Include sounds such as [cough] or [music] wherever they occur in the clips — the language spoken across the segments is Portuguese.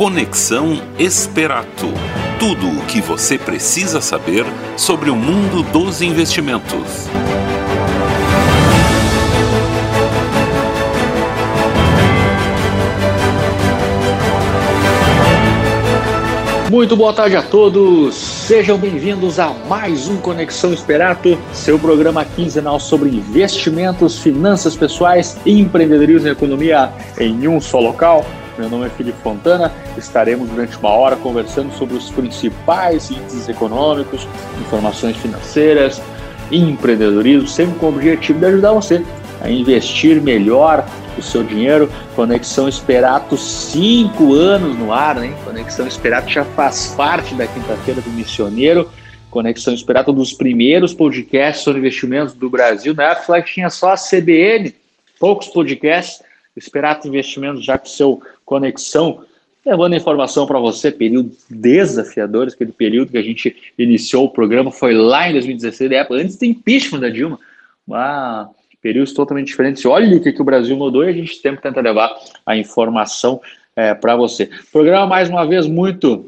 Conexão Esperato. Tudo o que você precisa saber sobre o mundo dos investimentos. Muito boa tarde a todos, sejam bem-vindos a mais um Conexão Esperato, seu programa quinzenal sobre investimentos, finanças pessoais empreendedorismo e economia em um só local. Meu nome é Felipe Fontana, estaremos durante uma hora conversando sobre os principais índices econômicos, informações financeiras e empreendedorismo, sempre com o objetivo de ajudar você a investir melhor o seu dinheiro. Conexão Esperato, cinco anos no ar, né? Conexão Esperato já faz parte da quinta-feira do Missioneiro. Conexão Esperato, um dos primeiros podcasts sobre investimentos do Brasil. Na época tinha só a CBN, poucos podcasts. Esperato Investimentos já com seu Conexão, levando informação para você, período desafiadores, aquele período que a gente iniciou o programa foi lá em 2016, época antes do impeachment da Dilma. Uma períodos totalmente diferentes. Olha o que, que o Brasil mudou e a gente sempre tenta levar a informação é, para você. Programa, mais uma vez, muito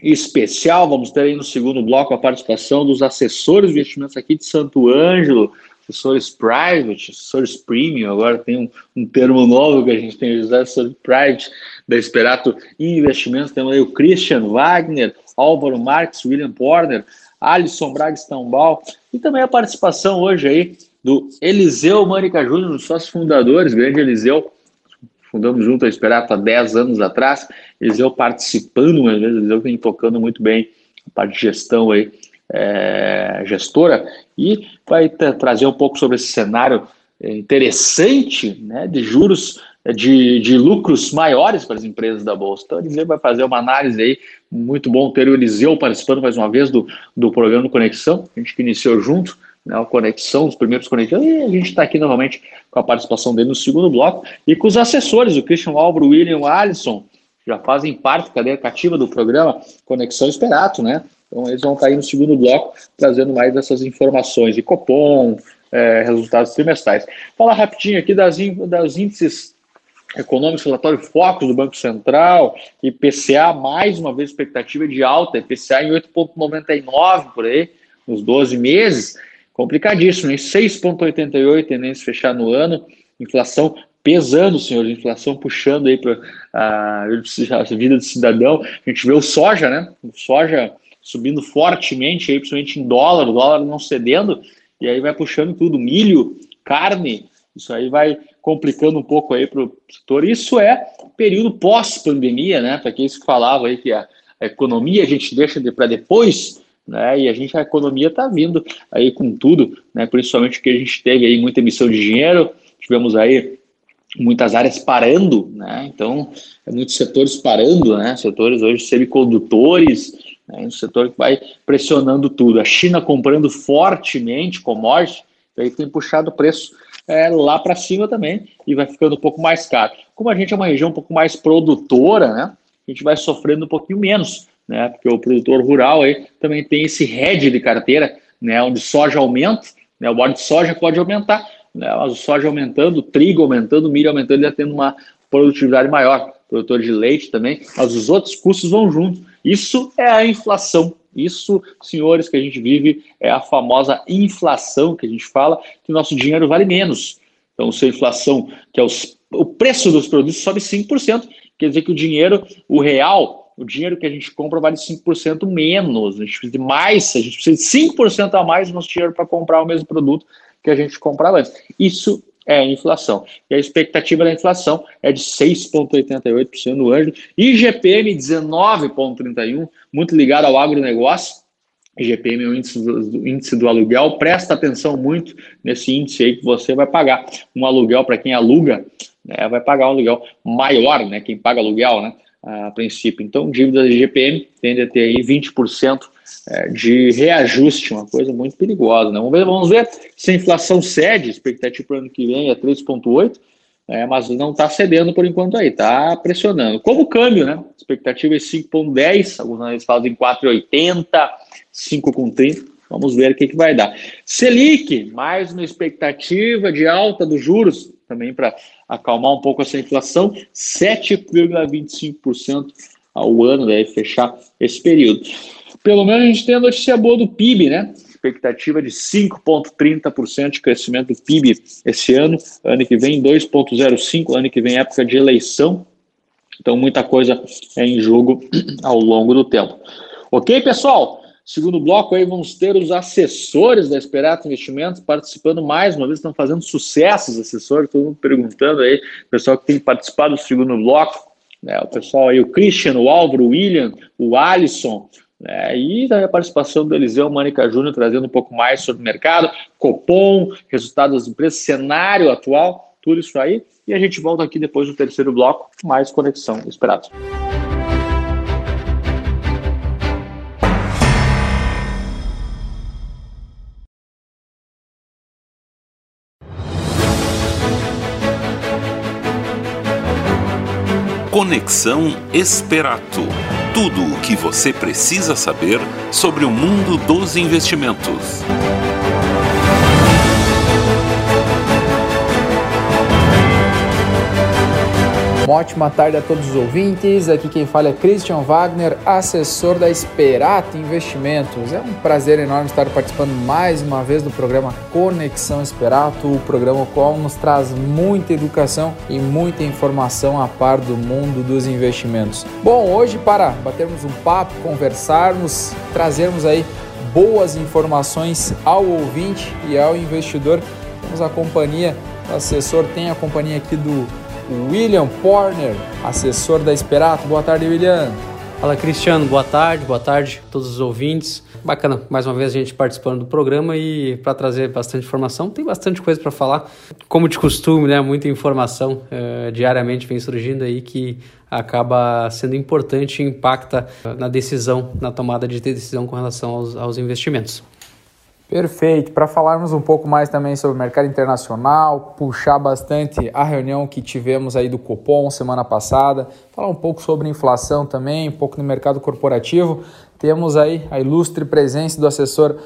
especial. Vamos ter aí no segundo bloco a participação dos assessores de investimentos aqui de Santo Ângelo, assessores private, assessores premium, agora tem um, um termo novo que a gente tem usado, assessores private da Esperato Investimentos, temos aí o Christian Wagner, Álvaro Marques, William Porner, Alisson Braga Stambal, e também a participação hoje aí do Eliseu Mânica Júnior, um dos sócios fundadores, grande Eliseu, fundamos junto a Esperato há 10 anos atrás, Eliseu participando, mas Eliseu vem tocando muito bem a parte de gestão aí, é, gestora, e vai trazer um pouco sobre esse cenário é, interessante né, de juros é, de, de lucros maiores para as empresas da Bolsa. Então, Eliseu vai fazer uma análise aí, muito bom ter o Eliseu participando mais uma vez do, do programa Conexão, a gente que iniciou junto, né, a conexão, os primeiros conexões, e a gente está aqui novamente com a participação dele no segundo bloco, e com os assessores, o Christian Álvaro, o William, Alisson, já fazem parte, cadeia cativa do programa Conexão Esperato, né? Então eles vão estar aí no segundo bloco trazendo mais dessas informações de Copom, é, resultados trimestrais. Falar rapidinho aqui das, das índices econômicos, relatório Focus do Banco Central, IPCA, mais uma vez expectativa de alta, IPCA em 8,99 por aí, nos 12 meses, complicadíssimo, hein? 6,88 tendência fechar no ano, inflação pesando, senhor, inflação puxando aí para a, a vida do cidadão. A gente vê o soja, né? O soja subindo fortemente, aí, principalmente em dólar, o dólar não cedendo, e aí vai puxando tudo, milho, carne, isso aí vai complicando um pouco aí para o setor. Isso é período pós-pandemia, né? Para quem se falava aí que a, a economia a gente deixa de, para depois, né? E a gente, a economia está vindo aí com tudo, né? Principalmente que a gente teve aí muita emissão de dinheiro, tivemos aí muitas áreas parando, né? Então, é muitos setores parando, né? Setores hoje semicondutores, né? um setor que vai pressionando tudo. A China comprando fortemente commodities, aí tem puxado o preço é, lá para cima também e vai ficando um pouco mais caro. Como a gente é uma região um pouco mais produtora, né? A gente vai sofrendo um pouquinho menos né? Porque o produtor rural aí também tem esse head de carteira, né? Onde soja aumenta, né? O óleo de soja pode aumentar, né? Mas o soja aumentando, o trigo aumentando, o milho aumentando, ele já tendo uma produtividade maior. produtor de leite também, mas os outros custos vão junto. Isso é a inflação. Isso, senhores, que a gente vive é a famosa inflação que a gente fala, que nosso dinheiro vale menos. Então, se a inflação, que é os, o preço dos produtos, sobe 5%, quer dizer que o dinheiro, o real, o dinheiro que a gente compra vale 5% menos. A gente precisa de mais, a gente precisa de 5% a mais do nosso dinheiro para comprar o mesmo produto que a gente comprava antes. Isso é a inflação. E a expectativa da inflação é de 6,88% no ano. IGPM 19,31%, muito ligado ao agronegócio. IGPM é o índice do, índice do aluguel. Presta atenção muito nesse índice aí que você vai pagar. Um aluguel para quem aluga, né, vai pagar um aluguel maior, né? Quem paga aluguel, né? a princípio. Então, dívida de GPM tende a ter aí 20% é, de reajuste, uma coisa muito perigosa. Né? Vamos, ver, vamos ver se a inflação cede, expectativa para o ano que vem é 3,8%, é, mas não está cedendo por enquanto aí, está pressionando. Como o câmbio, né? Expectativa é 5,10, alguns analistas falam em 4,80, 5,30. Vamos ver o que, que vai dar. Selic, mais uma expectativa de alta dos juros, também para acalmar um pouco essa inflação, 7,25% ao ano, deve fechar esse período. Pelo menos a gente tem a notícia boa do PIB, né? Expectativa de 5,30% de crescimento do PIB esse ano, ano que vem 2,05%, ano que vem época de eleição. Então, muita coisa é em jogo [clears throat] ao longo do tempo. Ok, pessoal? Segundo bloco aí vamos ter os assessores da Esperato Investimentos participando mais uma vez, estão fazendo sucesso os assessores, todo mundo perguntando aí, pessoal que tem participado do segundo bloco, né, o pessoal aí, o Christian, o Álvaro, o William, o Alisson, né, e também a participação do Eliseu Mânica Júnior trazendo um pouco mais sobre o mercado, Copom, resultados das empresas, cenário atual, tudo isso aí, e a gente volta aqui depois do terceiro bloco, mais Conexão Esperato. Conexão Esperato. Tudo o que você precisa saber sobre o mundo dos investimentos. Uma ótima tarde a todos os ouvintes. Aqui quem fala é Christian Wagner, assessor da Esperato Investimentos. É um prazer enorme estar participando mais uma vez do programa Conexão Esperato, o programa qual nos traz muita educação e muita informação a par do mundo dos investimentos. Bom, hoje para batermos um papo, conversarmos, trazermos aí boas informações ao ouvinte e ao investidor, temos a companhia, o assessor tem a companhia aqui do William Porner, assessor da Esperato. Boa tarde, William. Fala, Cristiano. Boa tarde, boa tarde a todos os ouvintes. Bacana, mais uma vez a gente participando do programa e para trazer bastante informação. Tem bastante coisa para falar. Como de costume, né? Muita informação eh, diariamente vem surgindo aí que acaba sendo importante e impacta na decisão, na tomada de decisão com relação aos, aos investimentos. Perfeito. Para falarmos um pouco mais também sobre o mercado internacional, puxar bastante a reunião que tivemos aí do Copom semana passada, falar um pouco sobre inflação também, um pouco do mercado corporativo. Temos aí a ilustre presença do assessor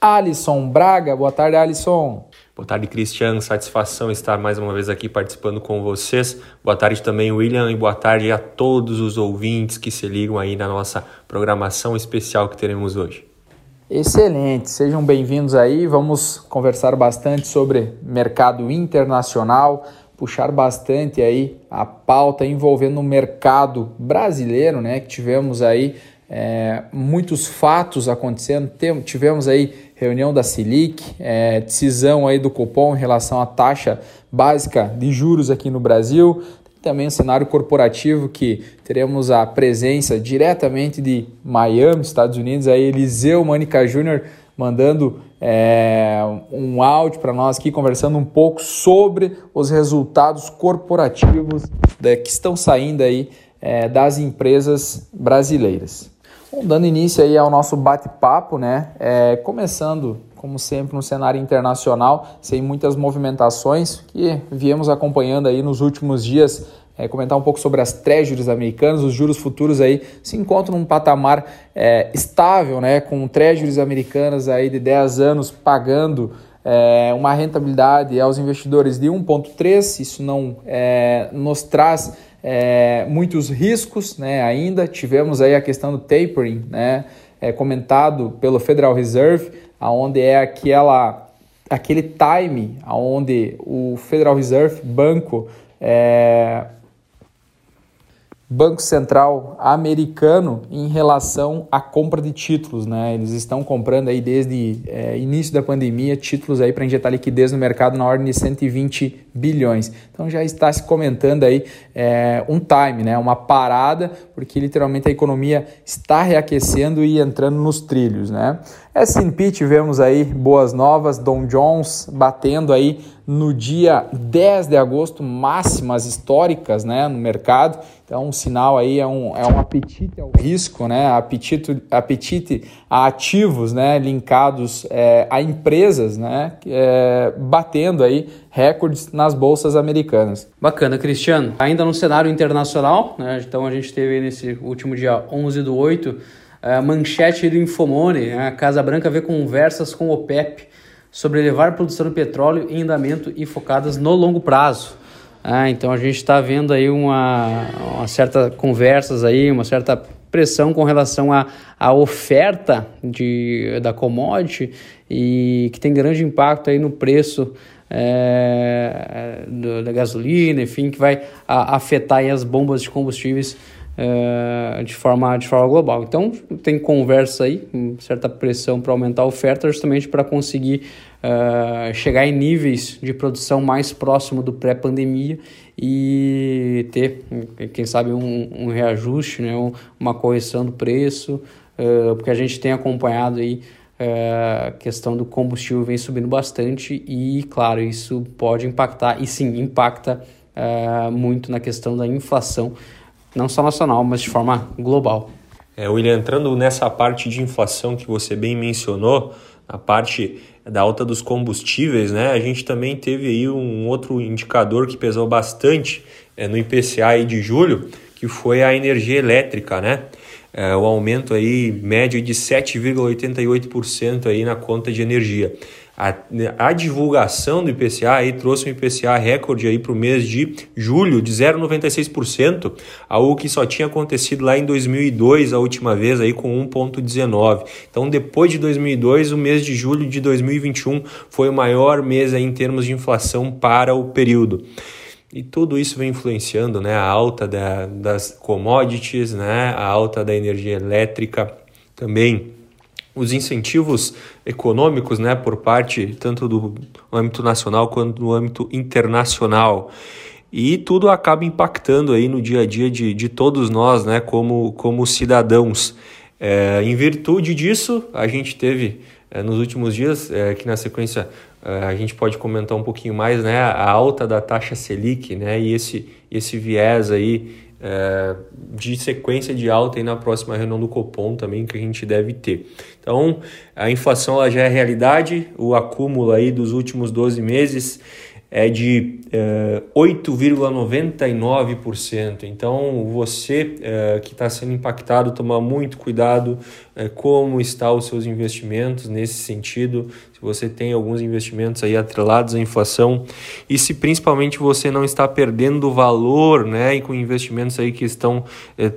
Alisson Braga. Boa tarde, Alisson. Boa tarde, Cristiano. Satisfação estar mais uma vez aqui participando com vocês. Boa tarde também, William, e boa tarde a todos os ouvintes que se ligam aí na nossa programação especial que teremos hoje. Excelente, sejam bem-vindos aí. Vamos conversar bastante sobre mercado internacional, puxar bastante aí a pauta envolvendo o mercado brasileiro, né? Que tivemos aí é, muitos fatos acontecendo. tivemos aí reunião da Selic, é, decisão aí do Copom em relação à taxa básica de juros aqui no Brasil também o cenário corporativo que teremos a presença diretamente de Miami, Estados Unidos, aí Eliseu Manica Júnior mandando é, um áudio para nós aqui, conversando um pouco sobre os resultados corporativos que estão saindo aí é, das empresas brasileiras. Bom, dando início aí ao nosso bate-papo, né? É, começando como sempre, no cenário internacional, sem muitas movimentações que viemos acompanhando aí nos últimos dias. É, comentar um pouco sobre as treasuries americanas, os juros futuros aí se encontram num patamar é, estável, né, com treasuries americanas aí de 10 anos pagando é, uma rentabilidade aos investidores de 1,3, isso não nos traz muitos riscos né, ainda. Tivemos aí a questão do tapering, né, comentado pelo Federal Reserve, aonde é aquela aquele time aonde o Federal Reserve Banco é, Banco Central americano em relação à compra de títulos, né? Eles estão comprando aí desde é, início da pandemia títulos aí para injetar liquidez no mercado na ordem de 120 bilhões. Então já está se comentando aí é, um time, né? Uma parada, porque literalmente a economia está reaquecendo e entrando nos trilhos, né? S&P tivemos aí boas novas, Dow Jones batendo aí no dia 10 de agosto máximas históricas, né, no mercado. Então, um sinal aí é um, é um apetite ao risco, né, apetite, apetite a ativos, né, linkados é, a empresas, né, é, batendo aí recordes nas bolsas americanas. Bacana, Cristiano. Ainda no cenário internacional, né, então a gente teve nesse último dia 11 do 8 a manchete do Infomone, né? a Casa Branca vê conversas com o OPEP sobre elevar a produção de petróleo em andamento e focadas no longo prazo. Ah, então a gente está vendo aí uma, uma certa conversas aí, uma certa pressão com relação à, à oferta de, da commodity e que tem grande impacto aí no preço é, da gasolina, enfim, que vai afetar as bombas de combustíveis é, de, forma, de forma global. Então, tem conversa aí, certa pressão para aumentar a oferta, justamente para conseguir é, chegar em níveis de produção mais próximo do pré-pandemia e ter, quem sabe, um, um reajuste, né, uma correção do preço, é, porque a gente tem acompanhado aí a questão do combustível vem subindo bastante e, claro, isso pode impactar, e sim, impacta muito na questão da inflação não só nacional, mas de forma global. É, William, entrando nessa parte de inflação que você bem mencionou, a parte da alta dos combustíveis, né? A gente também teve aí um outro indicador que pesou bastante é, no IPCA de julho, que foi a energia elétrica, né? É, o aumento aí médio de 7,88% aí na conta de energia. A, a, divulgação do IPCA aí trouxe um IPCA recorde aí para o mês de julho de 0,96%, algo que só tinha acontecido lá em 2002 a última vez aí com 1,19%. Então depois de 2002 o mês de julho de 2021 foi o maior mês aí em termos de inflação para o período. E tudo isso vem influenciando né, a alta da, das commodities, né, a alta da energia elétrica também os incentivos econômicos né, por parte tanto do âmbito nacional quanto do âmbito internacional. E tudo acaba impactando aí no dia a dia de, de todos nós, né, como, como cidadãos. É, em virtude disso, a gente teve é, nos últimos dias, é, que na sequência a gente pode comentar um pouquinho mais, né, a alta da taxa Selic, né, e esse, esse viés aí é, de sequência de alta aí na próxima reunião do Copom também que a gente deve ter. Então, a inflação ela já é realidade, o acúmulo aí dos últimos 12 meses é de é, 8,99%. Então, você é, que está sendo impactado, tomar muito cuidado é, como estão os seus investimentos nesse sentido. Se você tem alguns investimentos aí atrelados à inflação e se principalmente você não está perdendo valor, né, e com investimentos aí que estão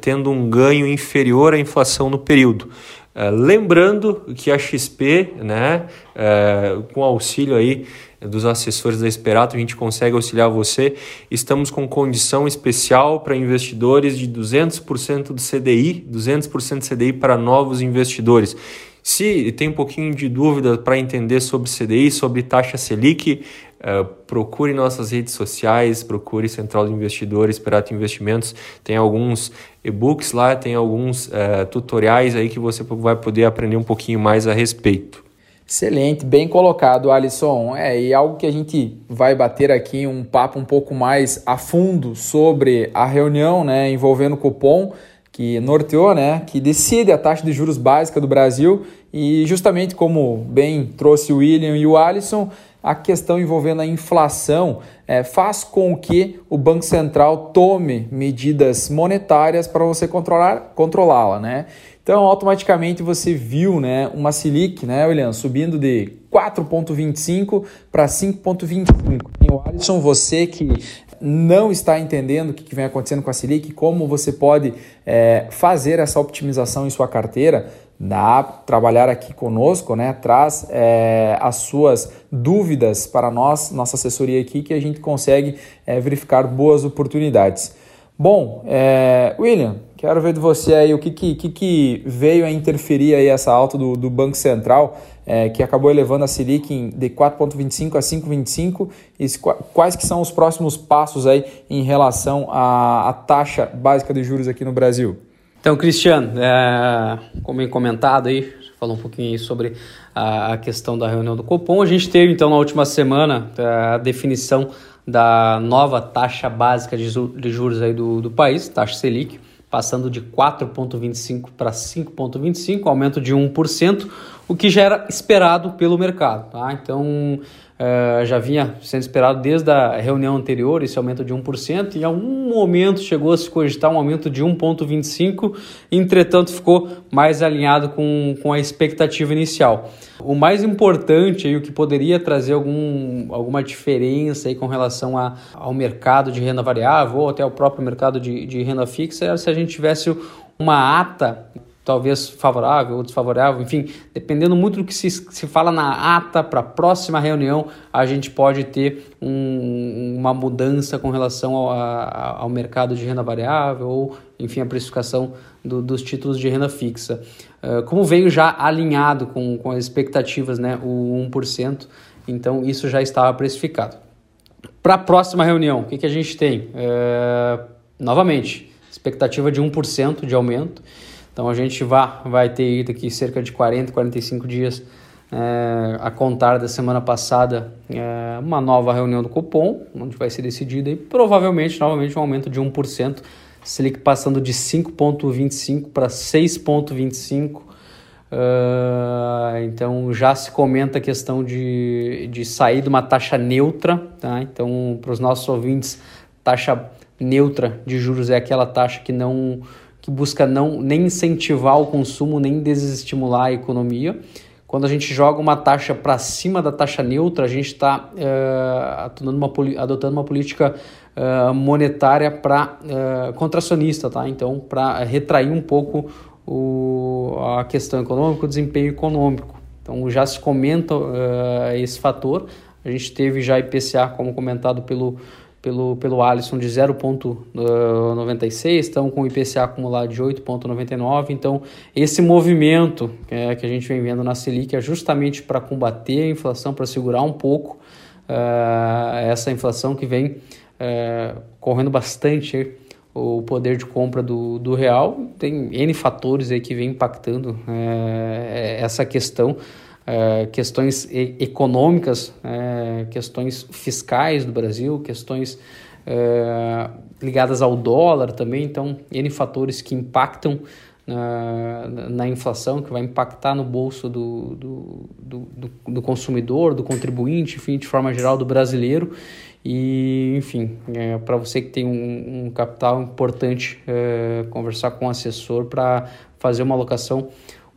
tendo um ganho inferior à inflação no período. Uh, lembrando que a XP, né, uh, com auxílio aí dos assessores da Esperato, a gente consegue auxiliar você. Estamos com condição especial para investidores de 200% do CDI, 200% do CDI para novos investidores. Se tem um pouquinho de dúvida para entender sobre CDI, sobre taxa Selic, uh, procure nossas redes sociais, procure Central de Investidores, Esperato Investimentos. Tem alguns e-books lá, tem alguns uh, tutoriais aí que você vai poder aprender um pouquinho mais a respeito. Excelente, bem colocado, Alisson. É, e algo que a gente vai bater aqui um papo um pouco mais a fundo sobre a reunião, né, envolvendo o cupom que norteou, né, que decide a taxa de juros básica do Brasil e justamente como bem trouxe o William e o Alisson, a questão envolvendo a inflação é, faz com que o Banco Central tome medidas monetárias para você controlar, controlá-la, né? Então, automaticamente você viu né, uma Selic, né, William, subindo de 4,25 para 5,25. E o Alisson, você que não está entendendo o que vem acontecendo com a Selic, como você pode é, fazer essa optimização em sua carteira, dá trabalhar aqui conosco, né? Traz é, as suas dúvidas para nós, nossa assessoria aqui, que a gente consegue é, verificar boas oportunidades. Bom, é, William, quero ver de você aí o que, que, que veio a interferir aí essa alta do, do Banco Central, é, que acabou elevando a Selic de 4,25 a 5,25 e quais que são os próximos passos aí em relação à, à taxa básica de juros aqui no Brasil? Então, Cristiano, é, como bem comentado aí, falou um pouquinho sobre a, a questão da reunião do Copom. A gente teve então na última semana é, a definição da nova taxa básica de, juros aí do, do país, taxa Selic, passando de 4,25 para 5,25, aumento de 1%. o que já era esperado pelo mercado. Tá? Então, uh, já vinha sendo esperado desde a reunião anterior esse aumento de 1%, e em algum momento chegou a se cogitar um aumento de 1,25%, entretanto ficou mais alinhado com, com a expectativa inicial. O mais importante e o que poderia trazer algum, alguma diferença aí com relação a, ao mercado de renda variável ou até ao próprio mercado de, de renda fixa era se a gente tivesse uma ata talvez favorável ou desfavorável, enfim, dependendo muito do que se, se fala na ata para a próxima reunião, a gente pode ter um, uma mudança com relação ao, ao mercado de renda variável ou, enfim, a precificação do, dos títulos de renda fixa. Uh, como veio já alinhado com, com as expectativas, né, o 1%, então isso já estava precificado. Para a próxima reunião, o que, que a gente tem? Uh, novamente, expectativa de 1% de aumento. Então a gente vai, vai ter daqui cerca de 40, 45 dias é, a contar da semana passada é, uma nova reunião do cupom, onde vai ser decidido e provavelmente novamente um aumento de 1%, Selic passando de 5,25 para 6,25. Uh, então já se comenta a questão de, de sair de uma taxa neutra, tá? Então, para os nossos ouvintes, taxa neutra de juros é aquela taxa que não que busca não nem incentivar o consumo, nem desestimular a economia. Quando a gente joga uma taxa para cima da taxa neutra, a gente está uh, eh, adotando, uma, política uh, monetária para uh, contracionista, tá? Então, para retrair um pouco o, a questão econômica, o desempenho econômico. Então, já se comenta esse fator. A gente teve já IPCA, como comentado pelo pelo, pelo Alisson de 0,96, estão com o IPCA acumulado de 8,99. Então, esse movimento é, que a gente vem vendo na Selic é justamente para combater a inflação, para segurar um pouco uh, essa inflação que vem uh, correndo bastante o poder de compra do, do real. Tem N fatores aí que vem impactando uh, essa questão. É, questões econômicas, é, questões fiscais do Brasil, questões é, ligadas ao dólar também, então, N fatores que impactam na, na inflação, que vai impactar no bolso do, do, do, do, consumidor, do contribuinte, enfim, de forma geral do brasileiro. E, enfim, é, para você que tem um, um capital importante, é, conversar com um assessor para fazer uma alocação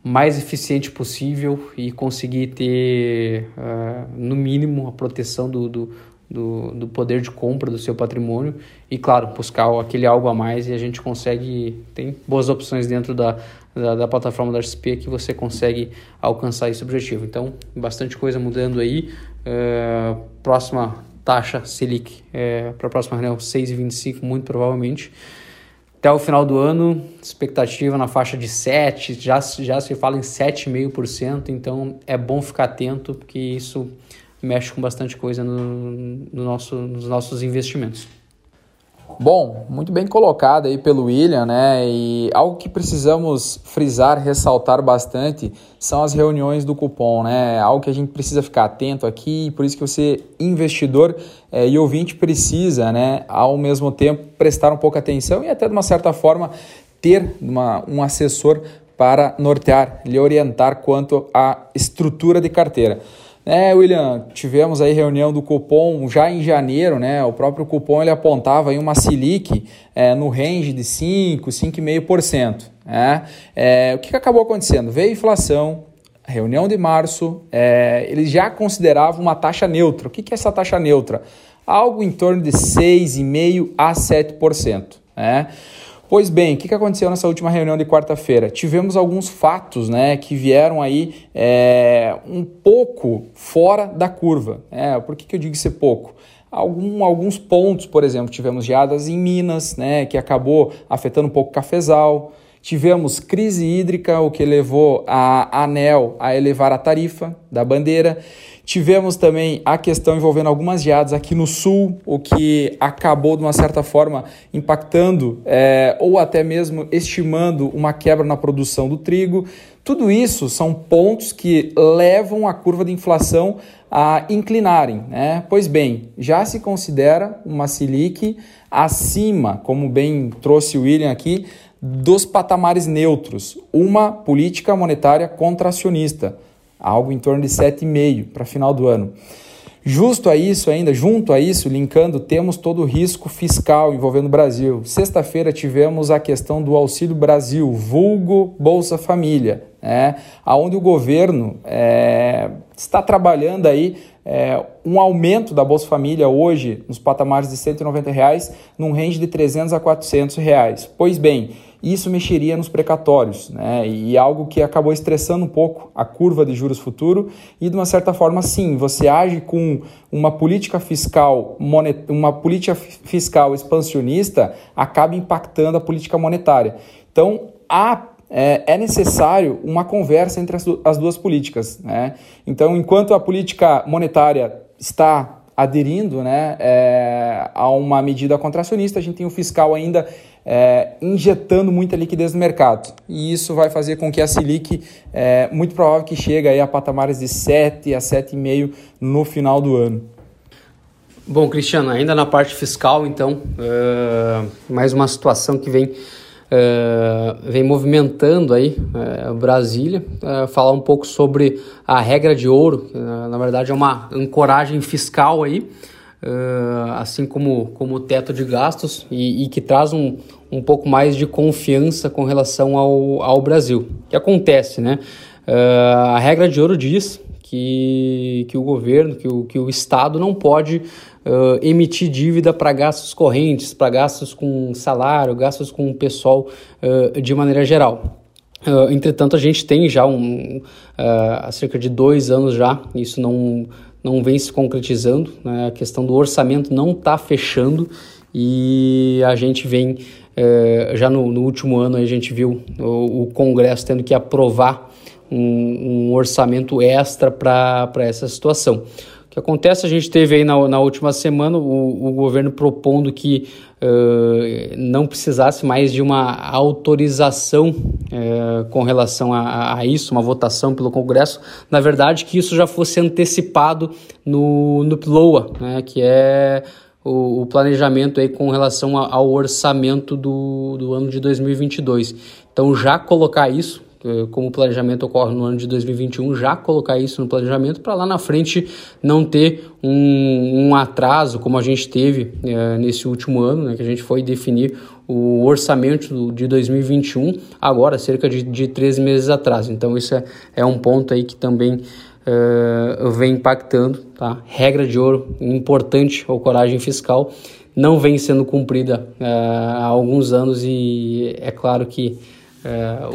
mais eficiente possível e conseguir ter, uh, no mínimo, a proteção do, do, do, do, poder de compra do seu patrimônio e, claro, buscar aquele algo a mais e a gente consegue, tem boas opções dentro da, da, da plataforma da XP que você consegue alcançar esse objetivo. Então, bastante coisa mudando aí. Uh, próxima taxa Selic é, para a próxima reunião 6,25 muito provavelmente. Até o final do ano, expectativa na faixa de 7, já, já se fala em 7,5%, então é bom ficar atento, porque isso mexe com bastante coisa no, no nosso, nos nossos investimentos. Bom, muito bem colocado aí pelo William, né? E algo que precisamos frisar, ressaltar bastante são as reuniões do cupom, né? Algo que a gente precisa ficar atento aqui, por isso que você, investidor é, e ouvinte, precisa, né, ao mesmo tempo, prestar um pouco atenção e até de uma certa forma ter uma, um assessor para nortear, lhe orientar quanto à estrutura de carteira. É, William, tivemos aí reunião do cupom já em janeiro, né? O próprio cupom ele apontava aí uma Selic é, no range de 5, 5,5%. Né? É, o que, acabou acontecendo? Veio inflação, reunião de março, é, eles já consideravam uma taxa neutra. O que, que é essa taxa neutra? Algo em torno de 6,5% a 7%. Né? Pois bem, o que aconteceu nessa última reunião de quarta-feira? Tivemos alguns fatos né, que vieram aí é, um pouco fora da curva. É, por que, que eu digo ser pouco? Algum, alguns pontos, por exemplo, tivemos geadas em Minas, né, que acabou afetando um pouco o cafezal. Tivemos crise hídrica, o que levou a ANEL a elevar a tarifa da bandeira. Tivemos também a questão envolvendo algumas geadas aqui no sul, o que acabou, de uma certa forma, impactando é, ou até mesmo estimando uma quebra na produção do trigo. Tudo isso são pontos que levam a curva de inflação a inclinarem. Né? Pois bem, já se considera uma Selic acima, como bem trouxe o William aqui, dos patamares neutros, uma política monetária contracionista algo em torno de 7,5% para final do ano. Justo a isso ainda, junto a isso, linkando, temos todo o risco fiscal envolvendo o Brasil. Sexta-feira tivemos a questão do Auxílio Brasil, vulgo Bolsa Família, né? onde o governo é, está trabalhando aí é, um aumento da Bolsa Família hoje nos patamares de 190 reais, num range de 300 a 400 reais. Pois bem, isso mexeria nos precatórios, né? E algo que acabou estressando um pouco a curva de juros futuro e de uma certa forma, sim, você age com uma política fiscal monet... uma política fiscal expansionista acaba impactando a política monetária. Então, há é, é, necessário uma conversa entre as, as duas políticas. Né? Então, enquanto a política monetária está aderindo né, é, a uma medida contracionista, a gente tem o fiscal ainda é, injetando muita liquidez no mercado. E isso vai fazer com que a Selic, é muito provável que chegue a patamares de 7 a 7,5 no final do ano. Bom, Cristiano, ainda na parte fiscal, então, uh, mais uma situação que vem Uh, vem movimentando aí uh, Brasília, falar um pouco sobre a regra de ouro, na verdade é uma ancoragem fiscal aí, assim como, como o teto de gastos e, e, que traz um, um pouco mais de confiança com relação ao, ao Brasil. O que acontece, né? a regra de ouro diz que, que o governo, que o, que o Estado não pode uh, emitir dívida para gastos correntes, para gastos com salário, gastos com o pessoal uh, de maneira geral. Uh, entretanto, a gente tem já um, há cerca de dois anos já, isso não, não vem se concretizando, né? a questão do orçamento não está fechando e a gente vem, já no, no, último ano, a gente viu o, o Congresso tendo que aprovar um, um orçamento extra para essa situação. Que acontece, a gente teve aí na, na última semana o, o governo propondo que uh, não precisasse mais de uma autorização uh, com relação a, a, isso, uma votação pelo Congresso. Na verdade, que isso já fosse antecipado no, no PLOA, né, que é o, planejamento aí com relação ao orçamento do, do ano de 2022. Então, já colocar isso como o planejamento ocorre no ano de 2021, já colocar isso no planejamento para lá na frente não ter um, um atraso como a gente teve é, nesse último ano, né, que a gente foi definir o orçamento de 2021 agora, cerca de, de três meses atrás. Então isso é, é um ponto aí que também é, vem impactando, tá? Regra de ouro, importante ou coragem fiscal, não vem sendo cumprida há alguns anos e é claro que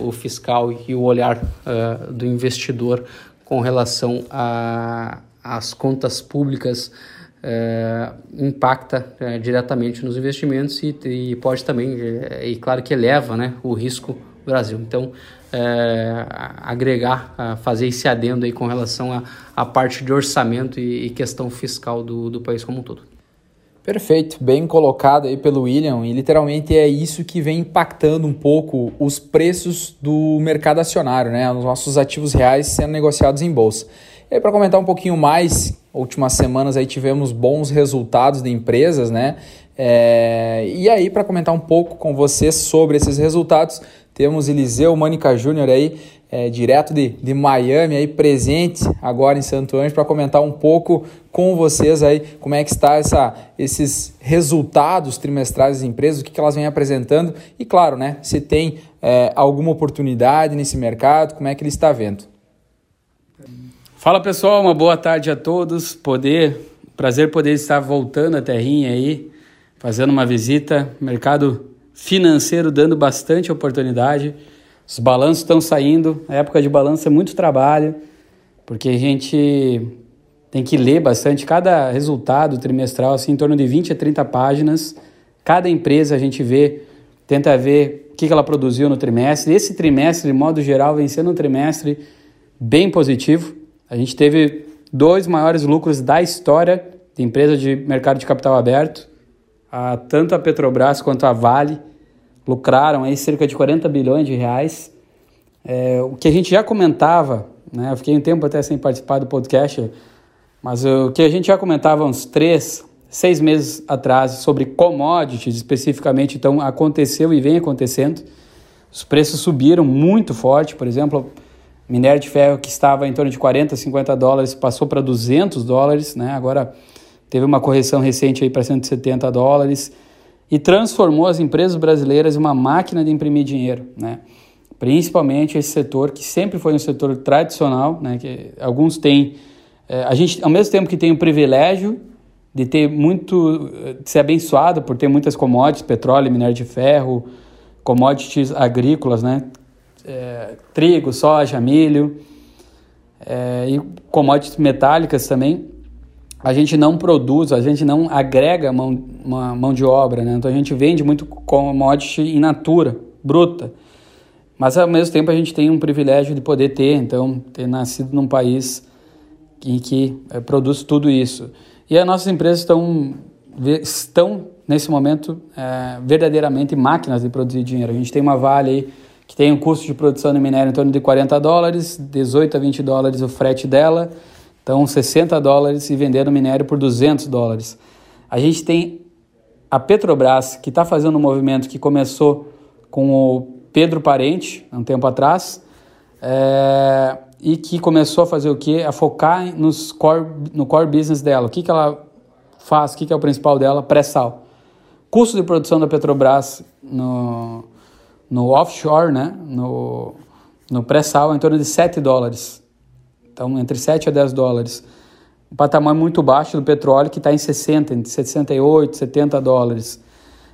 o fiscal e o olhar uh, do investidor com relação às contas públicas uh, impacta diretamente nos investimentos e, e pode também, e claro que eleva né, o risco Brasil. Então, agregar, fazer esse adendo aí com relação à parte de orçamento e, e questão fiscal do, do país como um todo. Perfeito, bem colocado aí pelo William, e literalmente é isso que vem impactando um pouco os preços do mercado acionário, né? Os nossos ativos reais sendo negociados em bolsa. E para comentar um pouquinho mais, últimas semanas aí tivemos bons resultados de empresas, né? É... E aí, para comentar um pouco com vocês sobre esses resultados, temos Eliseu Mânica Júnior aí, é, direto de, de Miami, aí presente agora em Santo Anjo, para comentar um pouco com vocês aí como é que está essa, esses resultados trimestrais das empresas, o que, que elas vêm apresentando e, claro, né, se tem é, alguma oportunidade nesse mercado, como é que ele está vendo. Fala pessoal, uma boa tarde a todos. Poder, prazer poder estar voltando à terrinha aí, fazendo uma visita, mercado financeiro dando bastante oportunidade. Os balanços estão saindo, a época de balanço é muito trabalho, porque a gente tem que ler bastante cada resultado trimestral, assim, em torno de 20 a 30 páginas. Cada empresa a gente vê, tenta ver o que ela produziu no trimestre. Esse trimestre, de modo geral, vem sendo um trimestre bem positivo. A gente teve dois maiores lucros da história de empresa de mercado de capital aberto a, tanto a Petrobras quanto a Vale lucraram aí cerca de 40 bilhões de reais. É, o que a gente já comentava, né, eu fiquei um tempo até sem participar do podcast, mas o que a gente já comentava uns três, seis meses atrás sobre commodities especificamente, então aconteceu e vem acontecendo. Os preços subiram muito forte, por exemplo, Minério de ferro que estava em torno de 40, 50 dólares passou para 200 dólares, né? Agora teve uma correção recente aí para 170 dólares e transformou as empresas brasileiras em uma máquina de imprimir dinheiro, né? Principalmente esse setor que sempre foi um setor tradicional, né? Que alguns têm, é, a gente ao mesmo tempo que tem o privilégio de ter muito, de ser abençoado por ter muitas commodities, petróleo, minério de ferro, commodities agrícolas, né? É, trigo, soja, milho é, e commodities metálicas também. A gente não produz, a gente não agrega mão, uma mão de obra, né? Então a gente vende muito commodity in natura, bruta. Mas ao mesmo tempo a gente tem um privilégio de poder ter, então, ter nascido num país em que é, produz tudo isso. E as nossas empresas estão, estão nesse momento, é, verdadeiramente máquinas de produzir dinheiro. A gente tem uma Vale aí que tem um custo de produção de minério em torno de 40 dólares, 18 a 20 dólares o frete dela, então 60 dólares e vendendo minério por 200 dólares. A gente tem a Petrobras, que está fazendo um movimento que começou com o Pedro Parente, um tempo atrás, é, e que começou a fazer o quê? A focar nos core, no core business dela. O que, que ela faz? O que, que é o principal dela? Pré-sal. Custo de produção da Petrobras no, no offshore, né? no, no pré-sal, é em torno de 7 dólares. Então, entre 7 a 10 dólares. Um patamar muito baixo do petróleo, que está em 60, entre 68 e 70 dólares.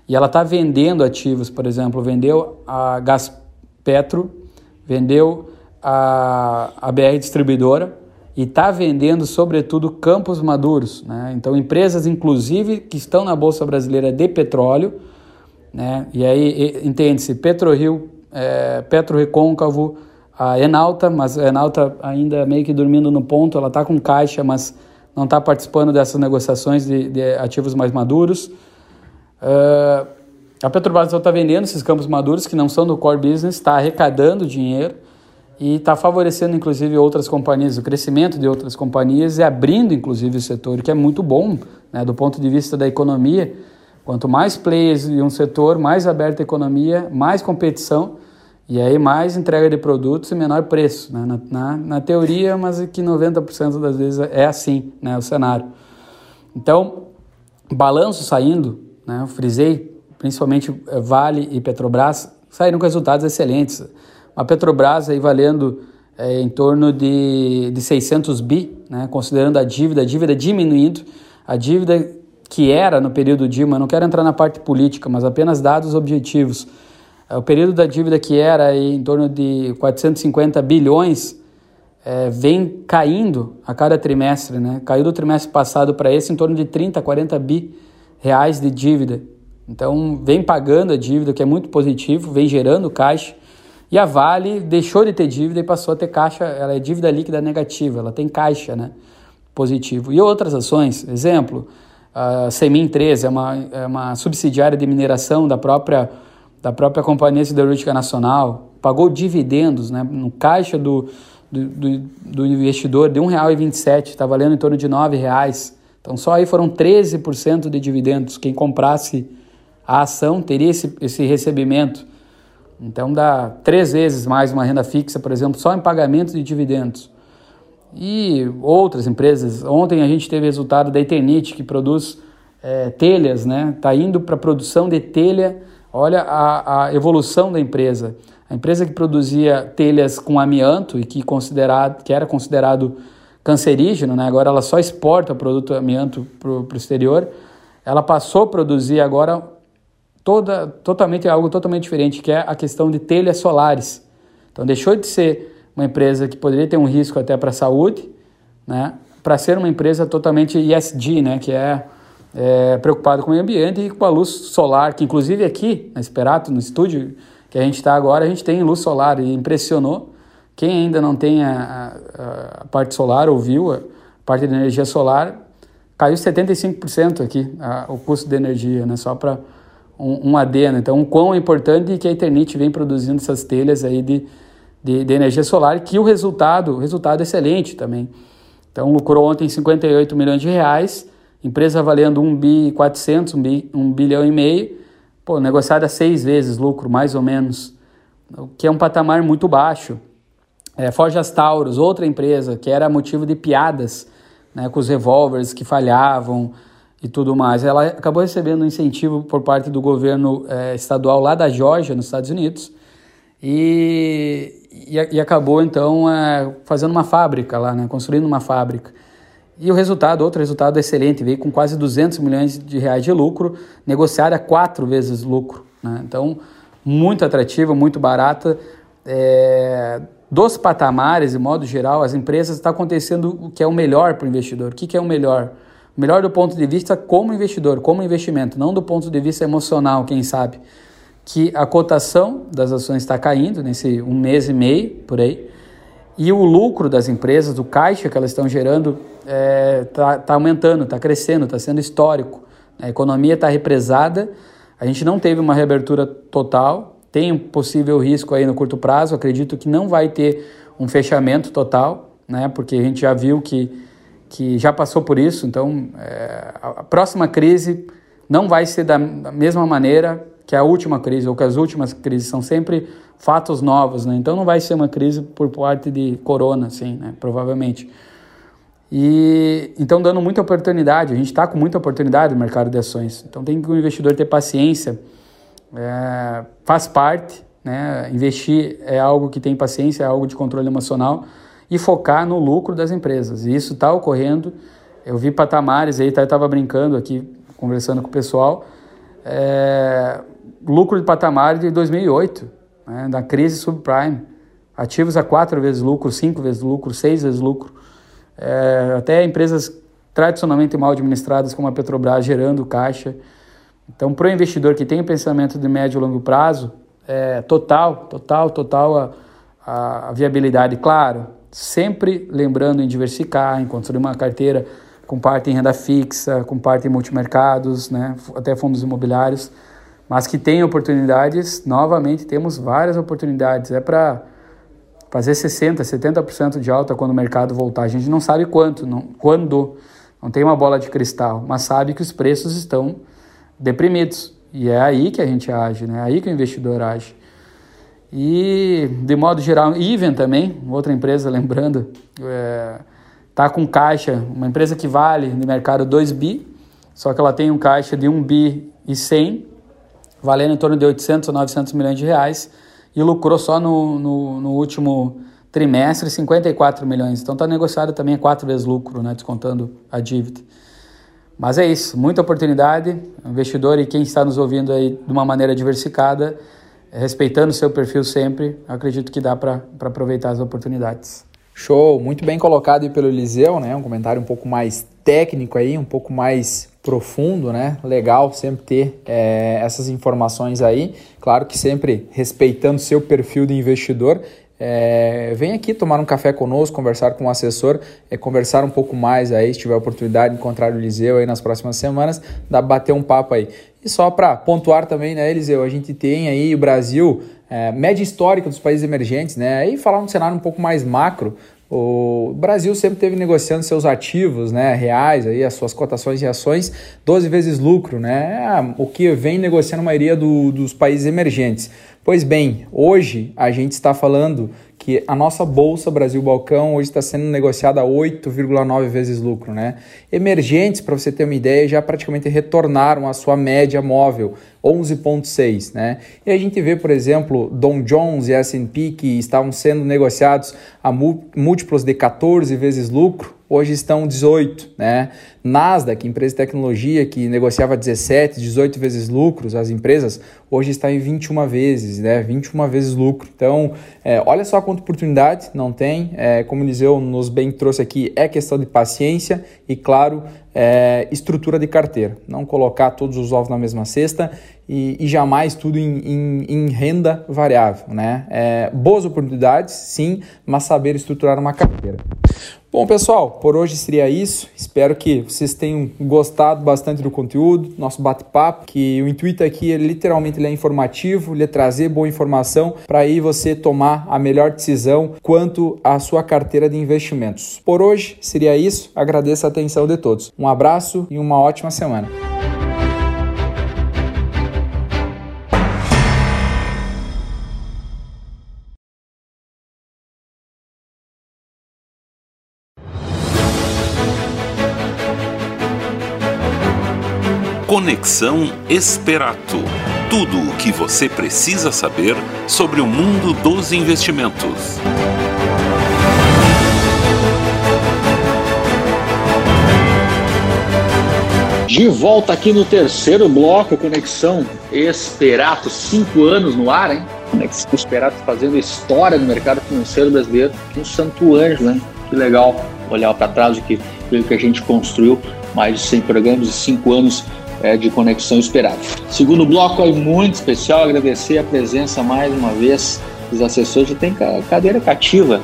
E ela está vendendo ativos, por exemplo, vendeu a Gás Petro, vendeu a, a BR Distribuidora e está vendendo, sobretudo, campos maduros. Né? Então, empresas, inclusive, que estão na Bolsa Brasileira de Petróleo, né? e aí entende-se PetroRio, é, Petro Recôncavo, a Enalta, mas a Enalta ainda meio que dormindo no ponto, ela está com caixa, mas não está participando dessas negociações de, de ativos mais maduros. Uh, a Petrobras está vendendo esses campos maduros que não são do core business, está arrecadando dinheiro e está favorecendo inclusive outras companhias, o crescimento de outras companhias e abrindo inclusive o setor, que é muito bom né, do ponto de vista da economia. Quanto mais players em um setor, mais aberta a economia, mais competição e aí mais entrega de produtos e menor preço. Né? Na, na, na teoria, mas que 90% das vezes é assim né, o cenário. Então, balanço saindo, né, eu frisei, principalmente eh, Vale e Petrobras, saíram com resultados excelentes a Petrobras aí valendo é, em torno de, de 600 bi, né, considerando a dívida, a dívida diminuindo, a dívida que era no período Dilma, não quero entrar na parte política, mas apenas dados objetivos. É, o período da dívida que era em torno de 450 bilhões é, vem caindo a cada trimestre, né? Caiu do trimestre passado para esse em torno de 30, 40 bi reais de dívida. Então vem pagando a dívida, que é muito positivo, vem gerando caixa. E a Vale deixou de ter dívida e passou a ter caixa, ela é dívida líquida negativa, ela tem caixa né, positivo. E outras ações, exemplo, a Semin 13 é uma, é uma subsidiária de mineração da própria, da própria Companhia Siderúrgica Nacional, pagou dividendos né, no caixa do, do, do, do investidor de R$ 1,27, está valendo em torno de R$ 9,00. Então só aí foram 13% de dividendos. Quem comprasse a ação teria esse, esse recebimento. Então dá três vezes mais uma renda fixa, por exemplo, só em pagamento de dividendos. E outras empresas. Ontem a gente teve resultado da Eternit, que produz é, telhas, né? Está indo para produção de telha. Olha a, a, evolução da empresa. A empresa que produzia telhas com amianto e que, considerado, que era considerado cancerígeno, né? agora ela só exporta produto amianto para o exterior. Ela passou a produzir agora toda, totalmente algo totalmente diferente, que é a questão de telhas solares. Então deixou de ser uma empresa que poderia ter um risco até para a saúde, né, para ser uma empresa totalmente ESG, né, que é, é preocupado com o meio ambiente e com a luz solar, que inclusive aqui na Esperato, no estúdio que a gente está agora, a gente tem luz solar e impressionou. Quem ainda não tem a, a, a parte solar ou viu a parte de energia solar, caiu 75% aqui a, o custo de energia, né, só para um, um adeno. Então, o quão é importante que a Eternit vem produzindo essas telhas aí de, de, de, energia solar, que o resultado, o resultado é excelente também. Então, lucrou ontem 58 milhões de reais, empresa valendo 1 bi 400, 1, bi, 1 bilhão e meio, pô, negociada seis vezes lucro, mais ou menos, o que é um patamar muito baixo. É, Forjas Taurus, outra empresa que era motivo de piadas né, com os revólveres que falhavam e tudo mais. Ela acabou recebendo um incentivo por parte do governo é, estadual lá da Georgia, nos Estados Unidos, e, e, e acabou então é, fazendo uma fábrica lá, né, construindo uma fábrica. E o resultado, outro resultado excelente, veio com quase 200 milhões de reais de lucro, negociada quatro vezes lucro. Né? Então, muito atrativa, muito barata. É, dos patamares, de modo geral, as empresas está acontecendo o que é o melhor para o investidor. O que, que é o melhor? O melhor do ponto de vista como investidor, como investimento, não do ponto de vista emocional, quem sabe. Que a cotação das ações está caindo nesse um mês e meio por aí, e o lucro das empresas, o caixa que elas estão gerando, está é, tá, tá aumentando, está crescendo, está sendo histórico. A economia está represada, a gente não teve uma reabertura total, tem um possível risco aí no curto prazo, acredito que não vai ter um fechamento total, né, porque a gente já viu que, que já passou por isso, então é, a próxima crise não vai ser da mesma maneira que a última crise, ou que as últimas crises são sempre fatos novos, né? Então não vai ser uma crise por parte de corona, assim, né? Provavelmente. E então dando muita oportunidade, a gente está com muita oportunidade no mercado de ações. Então tem que o investidor ter paciência, é, faz parte, né? Investir é algo que tem paciência, é algo de controle emocional e focar no lucro das empresas. E isso está ocorrendo. Eu vi patamares aí, tá, eu estava brincando aqui, conversando com o pessoal. É, lucro de patamar de 2008, né, da crise subprime. Ativos a quatro vezes lucro, cinco vezes lucro, seis vezes lucro. É, até empresas tradicionalmente mal administradas como a Petrobras gerando caixa. Então, para o investidor que tem o pensamento de médio e longo prazo, é total, total, total a, a, a viabilidade. Claro, sempre lembrando em diversificar, em construir uma carteira com parte em renda fixa, com parte em multimercados, né, até fundos imobiliários mas que tem oportunidades, novamente temos várias oportunidades. É para fazer 60%, 70% de alta quando o mercado voltar. A gente não sabe quanto, não, quando, não tem uma bola de cristal, mas sabe que os preços estão deprimidos. E é aí que a gente age, né? é aí que o investidor age. E, de modo geral, Even também, outra empresa, [laughs] lembrando, está é, tá com caixa, uma empresa que vale no mercado 2 bi, só que ela tem um caixa de 1 bi e 100, valendo em torno de 800 ou 900 milhões de reais e lucrou só no, no, no último trimestre 54 milhões. Então está negociado também a quatro vezes lucro, né, descontando a dívida. Mas é isso, muita oportunidade. Investidor e quem está nos ouvindo aí de uma maneira diversificada, respeitando o seu perfil sempre, acredito que dá para aproveitar as oportunidades. Show, muito bem colocado aí pelo Eliseu, né? Um comentário um pouco mais técnico aí, um pouco mais profundo, né? Legal sempre ter é, essas informações aí. Claro que sempre respeitando seu perfil de investidor. É, vem aqui tomar um café conosco, conversar com o assessor, é, conversar um pouco mais aí, se tiver oportunidade de encontrar o Eliseu aí nas próximas semanas, dá bater um papo aí. E só para pontuar também, né, Eliseu, a gente tem aí o Brasil, é, média histórica dos países emergentes, né, aí falar um cenário um pouco mais macro, o Brasil sempre teve negociando seus ativos né, reais, aí, as suas cotações e ações, 12 vezes lucro, né? O que vem negociando a maioria do, dos países emergentes. Pois bem, hoje a gente está falando que a nossa bolsa Brasil Balcão hoje está sendo negociada a 8,9 vezes lucro, né? Emergentes, para você ter uma ideia, já praticamente retornaram à sua média móvel, 11,6, né? E a gente vê, por exemplo, Dow Jones e S&P que estavam sendo negociados a múltiplos de 14 vezes lucro, hoje estão 18, né? Nasdaq, empresa de tecnologia que negociava 17, 18 vezes lucros, as empresas, hoje está em 21 vezes, né? 21 vezes lucro. Então, é, olha só quanta oportunidade não tem. É, como o Eliseu nos bem trouxe aqui, é questão de paciência e, claro, é, estrutura de carteira. Não colocar todos os ovos na mesma cesta e, e jamais tudo em, em, em, renda variável, né? É, boas oportunidades, sim, mas saber estruturar uma carteira. Bom, pessoal, por hoje seria isso. Espero que vocês tenham gostado bastante do conteúdo, nosso bate-papo, que o intuito aqui é literalmente ele é informativo, ele é trazer boa informação para aí você tomar a melhor decisão quanto à sua carteira de investimentos. Por hoje seria isso. Agradeço a atenção de todos. Um abraço e uma ótima semana. Conexão Esperato. Tudo o que você precisa saber sobre o mundo dos investimentos. De volta aqui no terceiro bloco, Conexão Esperato, cinco anos no ar, hein? Conexão Esperato fazendo história no mercado financeiro brasileiro. Um santo anjo, hein? Que legal olhar para trás o que, o que a gente construiu, mais de 100 programas e cinco anos é, de Conexão Esperato. Segundo bloco é muito especial, agradecer a presença mais uma vez dos assessores, já tem cadeira cativa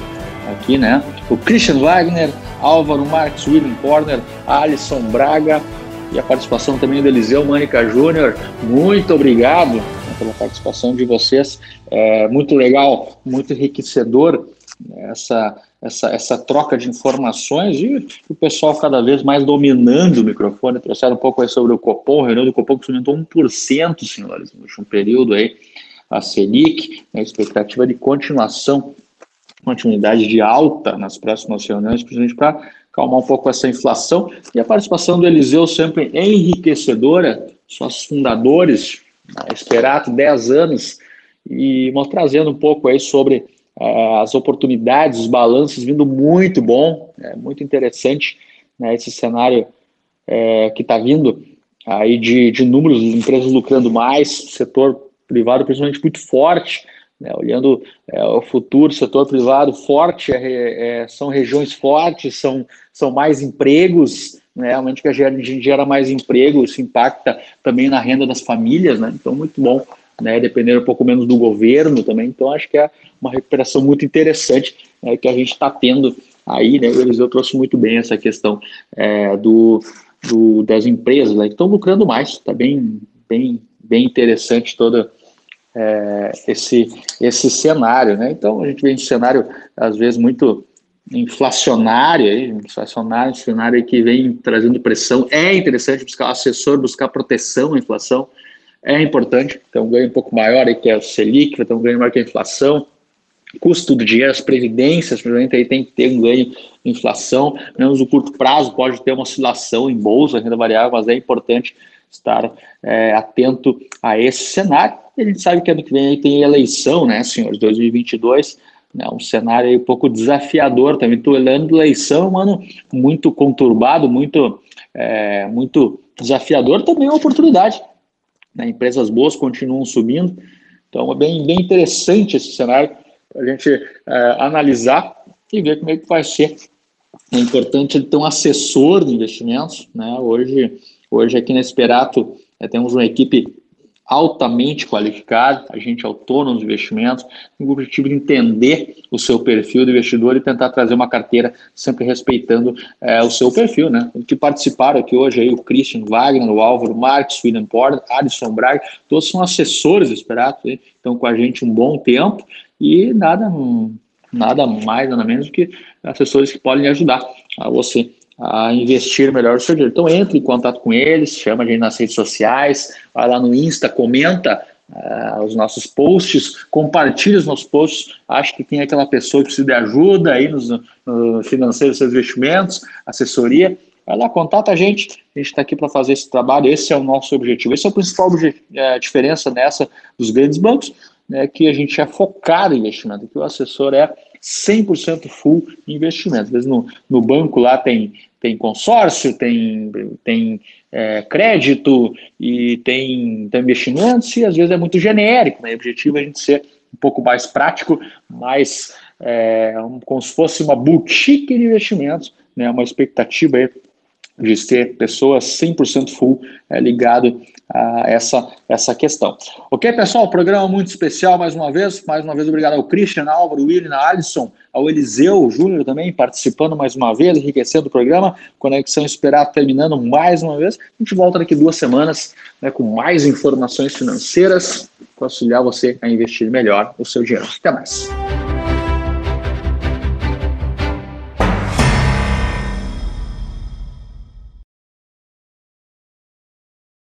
aqui, né? O Christian Wagner, Álvaro Marques, William Corner, Alisson Braga, e a participação também do Eliseu Mânica Júnior. Muito obrigado né, pela participação de vocês. É muito legal, muito enriquecedor né, essa, essa, essa troca de informações e o pessoal cada vez mais dominando o microfone. Trouxeram um pouco aí sobre o Copom, a reunião do Copom que aumentou 1%, senhores, no último período aí, a Selic, a né, expectativa de continuação, continuidade de alta nas próximas reuniões, principalmente para calmar um pouco essa inflação. E a participação do Eliseu sempre enriquecedora, sócios fundadores, a Esperato, 10 anos, e trazendo um pouco aí sobre uh, as oportunidades, os balanços vindo muito bom, é muito interessante né, esse cenário é, que está vindo aí de, de números empresas lucrando mais, setor privado principalmente muito forte, né, olhando é, o futuro, setor privado forte, é, é, são regiões fortes, são, são mais empregos, né, realmente que a gente gera mais emprego, isso impacta também na renda das famílias, né, então muito bom, né, dependendo um pouco menos do governo também, então acho que é uma recuperação muito interessante né, que a gente está tendo aí, né, o Eliseu trouxe muito bem essa questão é, do, do, das empresas, né, que estão lucrando mais, está bem, bem, bem interessante toda é, esse, esse cenário. Né? Então, a gente vê um cenário, às vezes, muito inflacionário, inflacionário, cenário que vem trazendo pressão. É interessante buscar assessor, buscar proteção à inflação, é importante, tem um ganho um pouco maior aí, que é o Selic, vai ter um ganho maior que a inflação, custo do dinheiro, as previdências, principalmente aí tem que ter um ganho em inflação, menos no curto prazo pode ter uma oscilação em bolsa, renda variável, mas é importante estar é, atento a esse cenário. A gente sabe que ano que vem tem eleição, né, senhores? 2022, né, um cenário aí um pouco desafiador também. Estou olhando eleição, ano muito conturbado, muito, é, muito desafiador, também é uma oportunidade. Né? Empresas boas continuam subindo, então é bem, bem interessante esse cenário para a gente é, analisar e ver como é que vai ser. É importante ele ter um assessor de investimentos, né? Hoje Hoje aqui na Esperato é, temos uma equipe altamente qualificada, a gente é autônomo de investimentos, com o objetivo de entender o seu perfil de investidor e tentar trazer uma carteira sempre respeitando é, o seu perfil, né? Que participaram aqui hoje aí o Christian Wagner, o Álvaro Marques, o William Porter, Alisson Braga, todos são assessores do Esperato, estão com a gente um bom tempo e nada, nada mais, nada menos do que assessores que podem ajudar a você a investir melhor o seu dinheiro. Então entre em contato com eles, chama a gente nas redes sociais, vai lá no Insta, comenta uh, os nossos posts, compartilha os nossos posts, acho que tem aquela pessoa que precisa de ajuda aí nos no financeiro seus investimentos, assessoria, vai lá, contata a gente, a gente está aqui para fazer esse trabalho, esse é o nosso objetivo, esse é o principal é, diferença nessa dos grandes bancos, né, que a gente é focado em investimento, que o assessor é 100% full investimento. Às vezes no, no banco lá tem, tem consórcio, tem, tem é, crédito e tem, tem investimentos, e às vezes é muito genérico. Né? O objetivo é a gente ser um pouco mais prático, mais é, como se fosse uma boutique de investimentos, né? uma expectativa aí de ter pessoas 100% full é, ligado a essa, essa questão. Ok, pessoal? Programa muito especial mais uma vez. Mais uma vez, obrigado ao Christian, Álvaro, William, Alisson, ao Eliseu Júnior também, participando mais uma vez, enriquecendo o programa. Conexão Esperar terminando mais uma vez. A gente volta daqui duas semanas né, com mais informações financeiras para auxiliar você a investir melhor o seu dinheiro. Até mais.